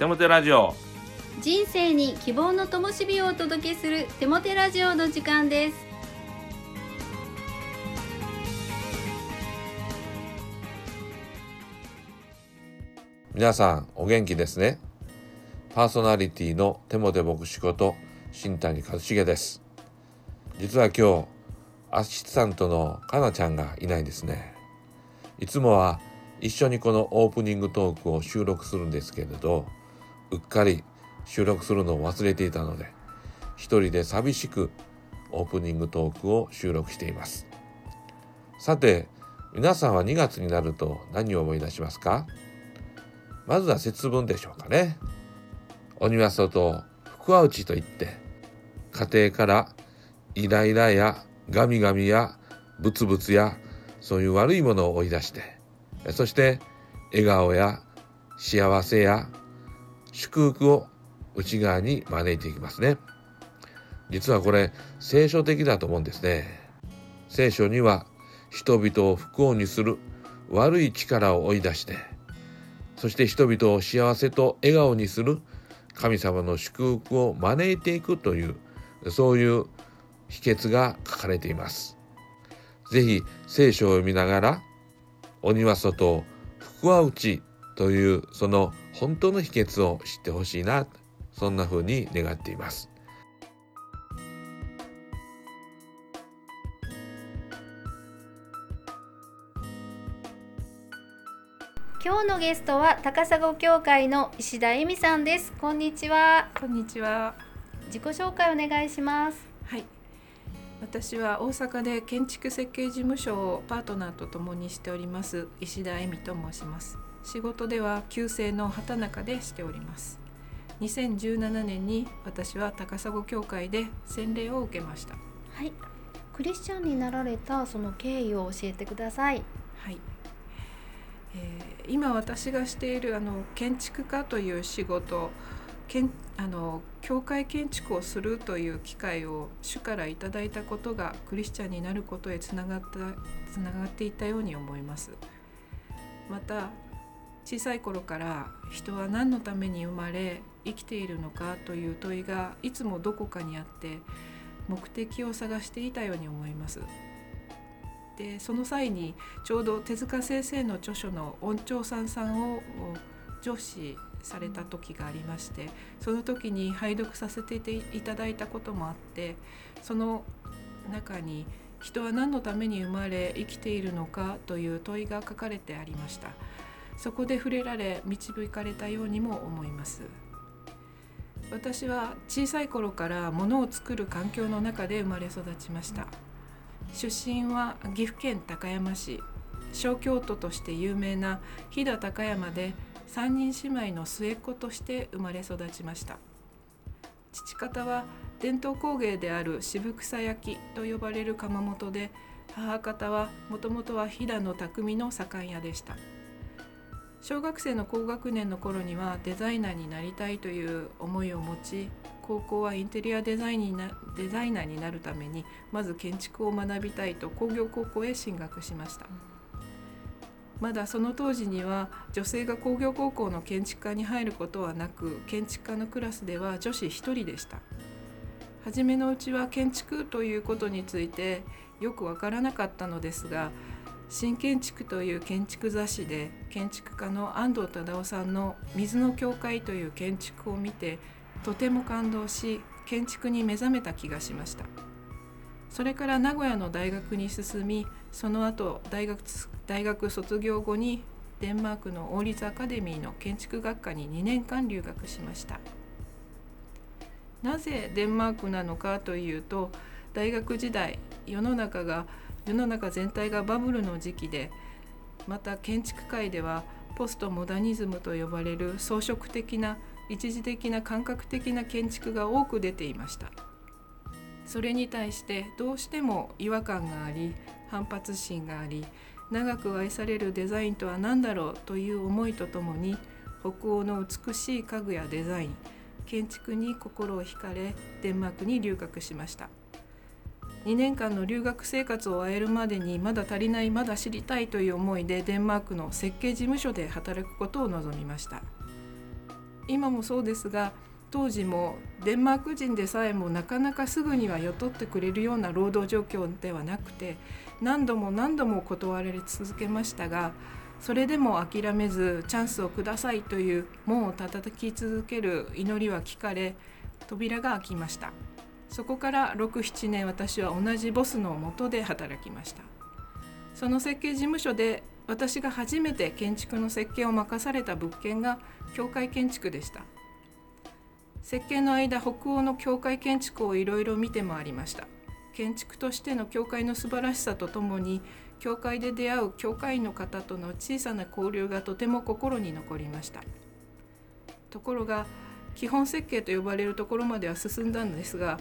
テモテラジオ。人生に希望の灯火をお届けするテモテラジオの時間です。皆さんお元気ですね？パーソナリティのテモテ牧師こと新谷和重です。実は今日アシスタントのかなちゃんがいないですね。いつもは一緒にこのオープニングトークを収録するんですけれどうっかり収録するのを忘れていたので一人で寂しくオープニングトークを収録しています。さて皆さんは2月になると何を思い出しますか？まずは節分でしょうかね。鬼は外福は内といって家庭からイライラやガミガミやブツブツやそういう悪いものを追い出してそして笑顔や幸せや祝福を内側に招いていきますね。実はこれ聖書的だと思うんですね。聖書には人々を不幸にする悪い力を追い出してそして人々を幸せと笑顔にする神様の祝福を招いていくというそういう秘訣が書かれています。ぜひ聖書を読みながら鬼は外福は内というその本当の秘訣を知ってほしいなそんな風に願っています今日のゲストは高砂教会の石田恵美さんですこんにちはこんにちは。自己紹介お願いしますはい。私は大阪で建築設計事務所をパートナーと共にしております石田恵美と申します。仕事では旧姓の畑中でしております。2017年に私は高砂教会で洗礼を受けました。はいクリスチャンになられたその経緯を教えてくださいはい。えー今私がしているあの建築家という仕事建あの教会建築をするという機会を主からいただいたことがクリスチャンになることへつながったつながっていったように思いますまた小さい頃から人は何のために生まれ生きているのかという問いがいつもどこかにあって目的を探していたように思います。でその際にちょうど手塚先生の著書の「音調さんさん」を上司された時がありましてその時に拝読させていただいたこともあってその中に「人は何のために生まれ生きているのか」という問いが書かれてありました。そこで触れられ導かれたようにも思います。私は小さい頃からものを作る環境の中で生まれ育ちました。出身は岐阜県高山市。小京都として有名な飛騨高山で三人姉妹の末っ子として生まれ育ちました。父方は伝統工芸である渋草焼きと呼ばれる窯元で母方はもともとは飛騨の匠の左官屋でした。小学生の高学年の頃にはデザイナーになりたいという思いを持ち高校はインテリアデザインになデザイナーになるためにまず建築を学びたいと工業高校へ進学しました。まだその当時には女性が工業高校の建築科に入ることはなく建築科のクラスでは女子1人でした。初めのうちは建築ということについてよくわからなかったのですが新建築という建築雑誌で建築家の安藤忠雄さんの「水の教会」という建築を見てとても感動し建築に目覚めた気がしました。それから名古屋の大学に進みその後大学大学卒業後にデンマークの王立アカデミーの建築学科に2年間留学しました。なぜデンマークなのかというと大学時代世の中が世の中全体がバブルの時期でまた建築界ではポストモダニズムと呼ばれる装飾的な一時的な感覚的な建築が多く出ていました。それに対してどうしても違和感があり反発心があり長く愛されるデザインとは何だろうという思いとともに北欧の美しい家具やデザイン建築に心を惹かれデンマークに留学しました。2年間の留学生活を終えるまでにまだ足りないまだ知りたいという思いでデンマークの設計事務所で働くことを望みました。今もそうですが当時もデンマーク人でさえもなかなかすぐには雇ってくれるような労働状況ではなくて何度も何度も断られ続けましたがそれでも諦めずチャンスをくださいという門を叩き続ける祈りは聞かれ扉が開きました。そこから67年私は同じボスのもとで働きました。その設計事務所で私が初めて建築の設計を任された物件が教会建築でした。設計の間北欧の教会建築をいろいろ見て回りました。建築としての教会の素晴らしさとともに教会で出会う教会員の方との小さな交流がとても心に残りました。ところが基本設計と呼ばれるところまでは進んだんですが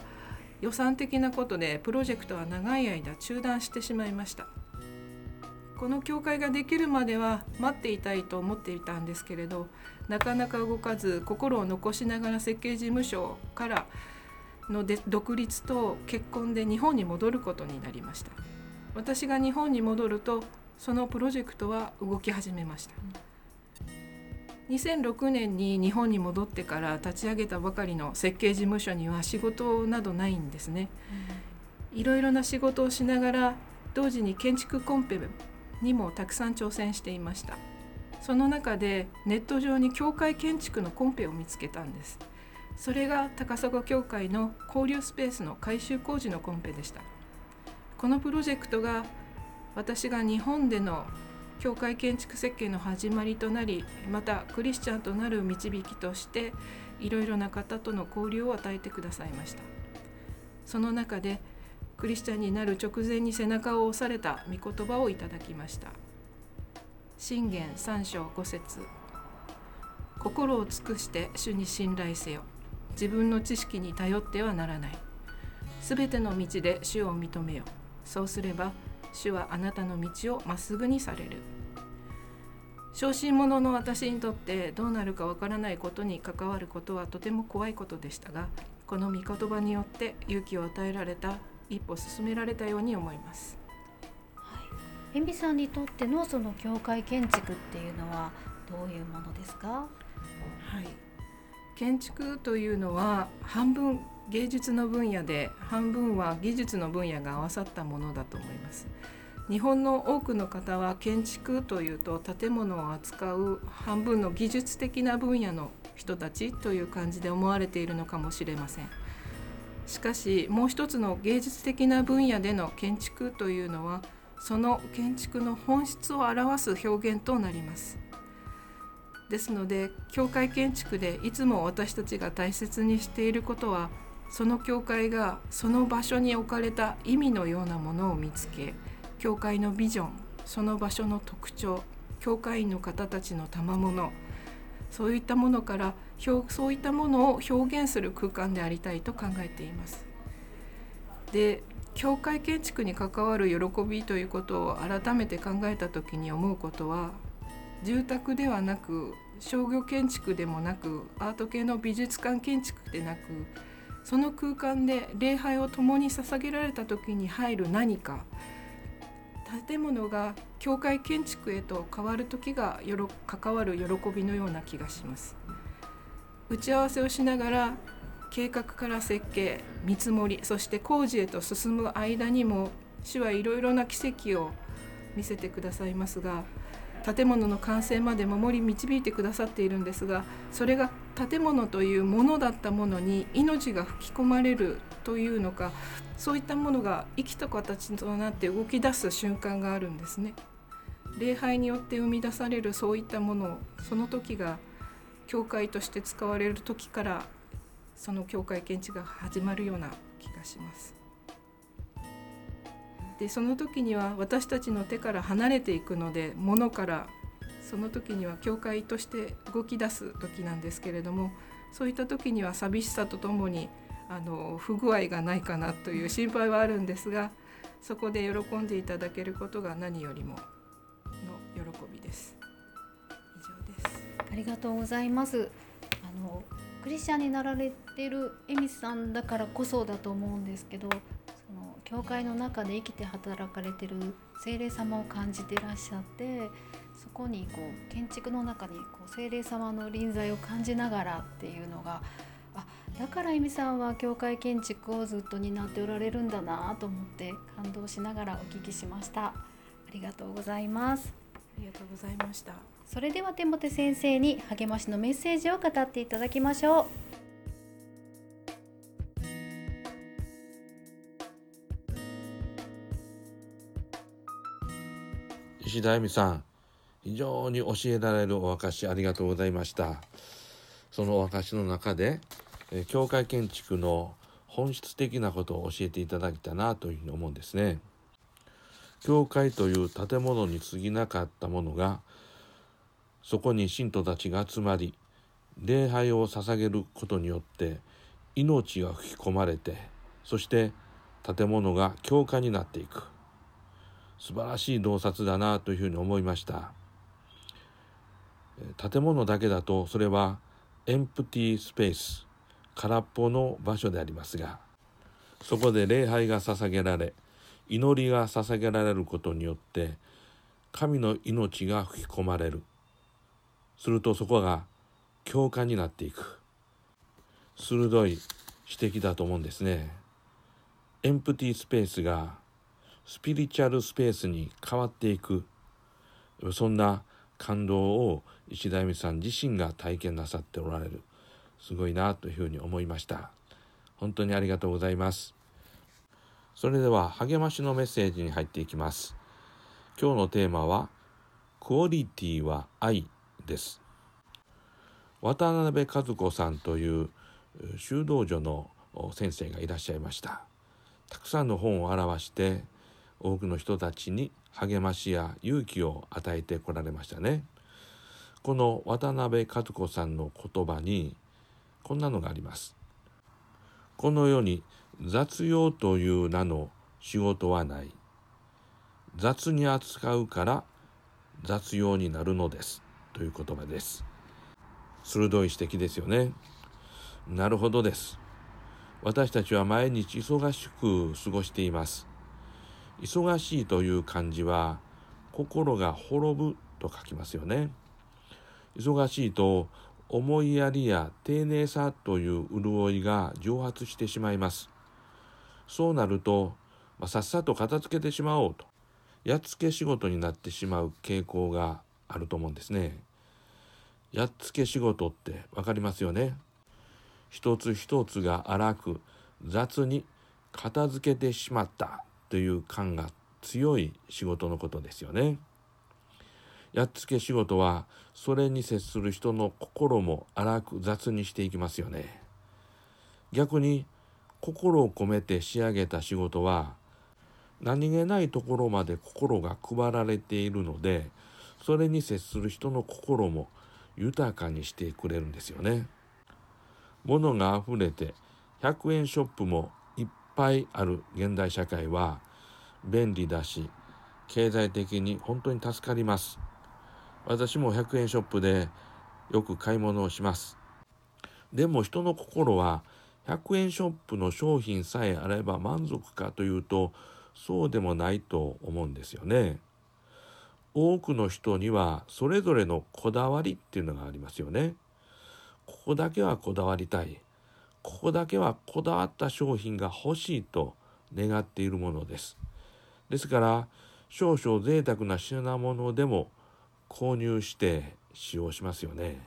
予算的なことでプロジェクトは長い間中断してしまいました。この教会ができるまでは待っていたいと思っていたんですけれどなかなか動かず心を残しながら設計事務所からので独立と結婚で日本に戻ることになりました。私が日本に戻るとそのプロジェクトは動き始めました。2006年に日本に戻ってから立ち上げたばかりの設計事務所には仕事などないんですね、いろいろな仕事をしながら同時に建築コンペにもたくさん挑戦していました。その中でネット上に教会建築のコンペを見つけたんです。それが高砂教会の交流スペースの改修工事のコンペでした。このプロジェクトが私が日本での教会建築設計の始まりとなりまたクリスチャンとなる導きとしていろいろな方との交流を与えてくださいました。その中でクリスチャンになる直前に背中を押された御言葉をいただきました。信玄三章五節。心を尽くして主に信頼せよ。自分の知識に頼ってはならない。すべての道で主を認めよ。そうすれば主はあなたの道をまっすぐにされる小心者の私にとってどうなるかわからないことに関わることはとても怖いことでしたがこの御言葉によって勇気を与えられた一歩進められたように思います。えみさんにとってのその教会建築っていうのはどういうものですか？はい、建築というのは半分芸術の分野で半分は技術の分野が合わさったものだと思います。日本の多くの方は建築というと建物を扱う半分の技術的な分野の人たちという感じで思われているのかもしれません。しかしもう一つの芸術的な分野での建築というのはその建築の本質を表す表現となりますですので教会建築でいつも私たちが大切にしていることはその教会がその場所に置かれた意味のようなものを見つけ教会のビジョンその場所の特徴教会員の方たちの賜物そういったものからそういったものを表現する空間でありたいと考えています。で教会建築に関わる喜びということを改めて考えた時に思うことは住宅ではなく商業建築でもなくアート系の美術館建築でなくその空間で礼拝を共に捧げられた時に入る何か建物が教会建築へと変わる時がよろ関わる喜びのような気がします。打ち合わせをしながら計画から設計見積もりそして工事へと進む間にも主はいろいろな奇跡を見せてくださいますが建物の完成まで守り導いてくださっているんですがそれが建物というものだったものに命が吹き込まれるというのかそういったものが生きた形となって動き出す瞬間があるんですね。礼拝によって生み出されるそういったものをその時が教会として使われる時からその教会建築が始まるような気がします。でその時には私たちの手から離れていくので物からその時には教会として動き出す時なんですけれどもそういった時には寂しさとともにあの不具合がないかなという心配はあるんですがそこで喜んでいただけることが何よりもの喜びです。以上ですありがとうございますあのクリスチャンになられてるエミさんだからこそだと思うんですけどその教会の中で生きて働かれてる精霊様を感じていらっしゃってそこにこう建築の中にこう精霊様の臨在を感じながらっていうのがあだから恵美さんは教会建築をずっと担っておられるんだなと思って感動しながらお聞きしました。ありがとうございます。ありがとうございましたそれでは手元先生に励ましのメッセージを語っていただきましょう。石田恵美さん非常に教えられるお証ありがとうございました。そのお証の中でえ教会建築の本質的なことを教えていただきたなというふうに思うんですね。教会という建物に過ぎなかったものがそこに信徒たちが集まり礼拝を捧げることによって命が吹き込まれてそして建物が教会になっていく。素晴らしい洞察だなというふうに思いました。建物だけだとそれはエンプティースペース空っぽの場所でありますがそこで礼拝が捧げられ祈りが捧げられることによって神の命が吹き込まれる。するとそこが教会になっていく。鋭い指摘だと思うんですね。エンプティスペースがスピリチュアルスペースに変わっていく。そんな感動を石田由美さん自身が体験なさっておられる。すごいなというふうに思いました。本当にありがとうございます。それでは励ましのメッセージに入っていきます。今日のテーマはクオリティは愛です。渡辺和子さんという修道女の先生がいらっしゃいました。たくさんの本を表して多くの人たちに励ましや勇気を与えてこられましたね。この渡辺和子さんの言葉にこんなのがあります。この世に雑用という名の仕事はない。雑に扱うから雑用になるのです。という言葉です。鋭い指摘ですよね。なるほどです。私たちは毎日忙しく過ごしています。忙しいという漢字は心が滅ぶと書きますよね。忙しいと思いやりや丁寧さという潤いが蒸発してしまいます。そうなると、まあ、さっさと片付けてしまおうとやっつけ仕事になってしまう傾向があると思うんですね。やっつけ仕事って分かりますよね。一つ一つが荒く雑に片付けてしまった。という感が強い仕事のことですよね。やっつけ仕事はそれに接する人の心も荒く雑にしていきますよね。逆に心を込めて仕上げた仕事は何気ないところまで心が配られているのでそれに接する人の心も豊かにしてくれるんですよね。物があふれて100円ショップもぱいある現代社会は便利だし経済的に本当に助かります。私も100円ショップでよく買い物をします。でも人の心は100円ショップの商品さえあれば満足かというとそうでもないと思うんですよね。多くの人にはそれぞれのこだわりっていうのがありますよね。ここだけはこだわりたい。ここだけはこだわった商品が欲しいと願っているものです。ですから少々贅沢な品物でも購入して使用しますよね。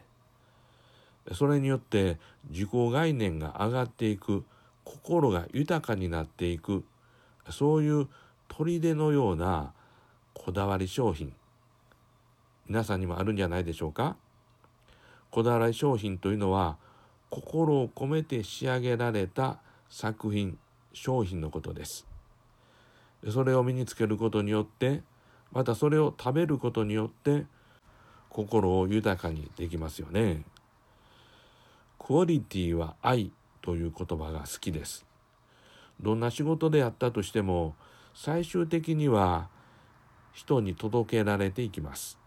それによって自己概念が上がっていく心が豊かになっていくそういう砦のようなこだわり商品。皆さんにもあるんじゃないでしょうか。こだわり商品というのは心を込めて仕上げられた作品商品のことです。それを身につけることによってまたそれを食べることによって心を豊かにできますよね。クオリティは愛という言葉が好きです。どんな仕事であったとしても最終的には人に届けられていきます。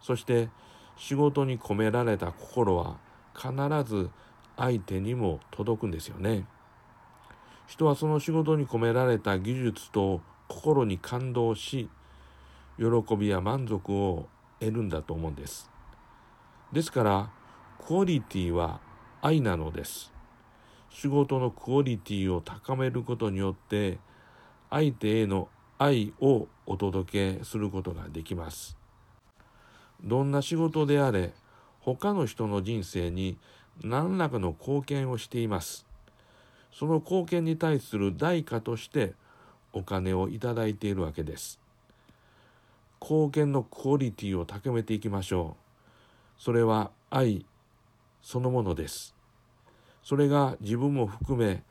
そして仕事に込められた心は必ず相手にも届くんですよね。人はその仕事に込められた技術と心に感動し喜びや満足を得るんだと思うんです。ですからクオリティは愛なのです。仕事のクオリティを高めることによって相手への愛をお届けすることができます。どんな仕事であれ他の人の人生に何らかの貢献をしています。その貢献に対する代価としてお金をいただいているわけです。貢献のクオリティを高めていきましょう。それは愛そのものです。それが自分も含め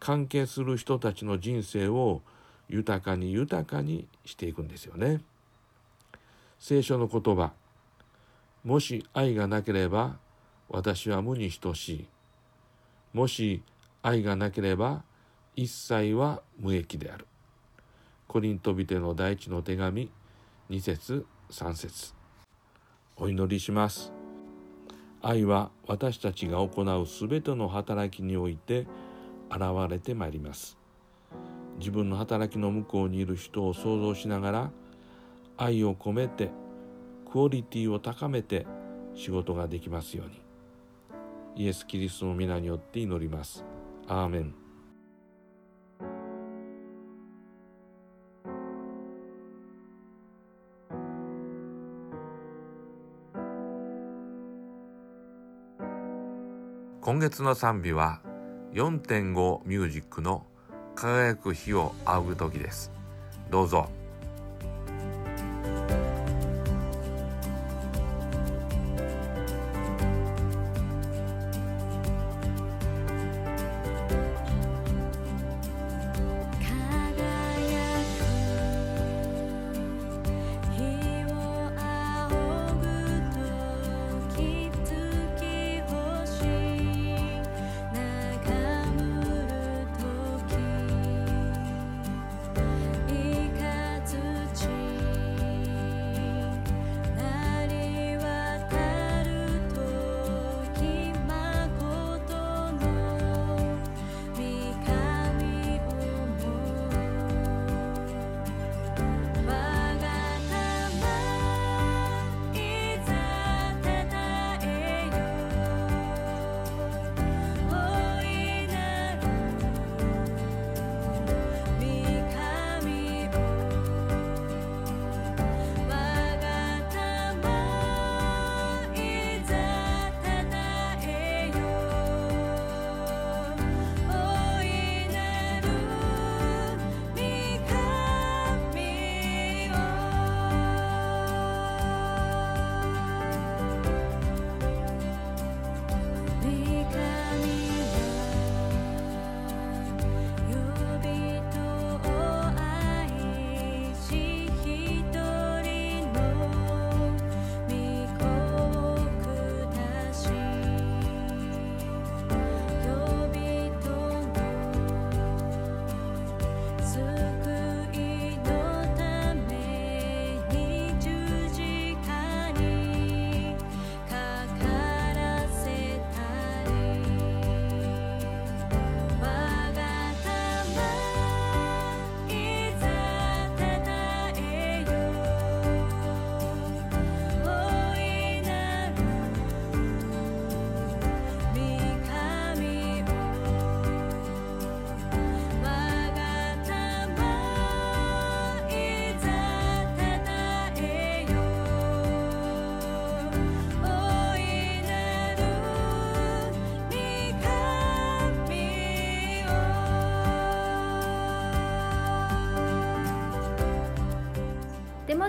関係する人たちの人生を豊かに豊かにしていくんですよね。聖書の言葉もし愛がなければ私は無に等しい。もし愛がなければ一切は無益である。コリントビテの第一の手紙2節3節。お祈りします。愛は私たちが行うすべての働きにおいて現れてまいります。自分の働きの向こうにいる人を想像しながら愛を込めてクオリティを高めて仕事ができますように。イエス・キリストの皆によって祈ります。アーメン。今月の賛美は4.5ミュージックの輝く日を仰ぐ時です。どうぞ。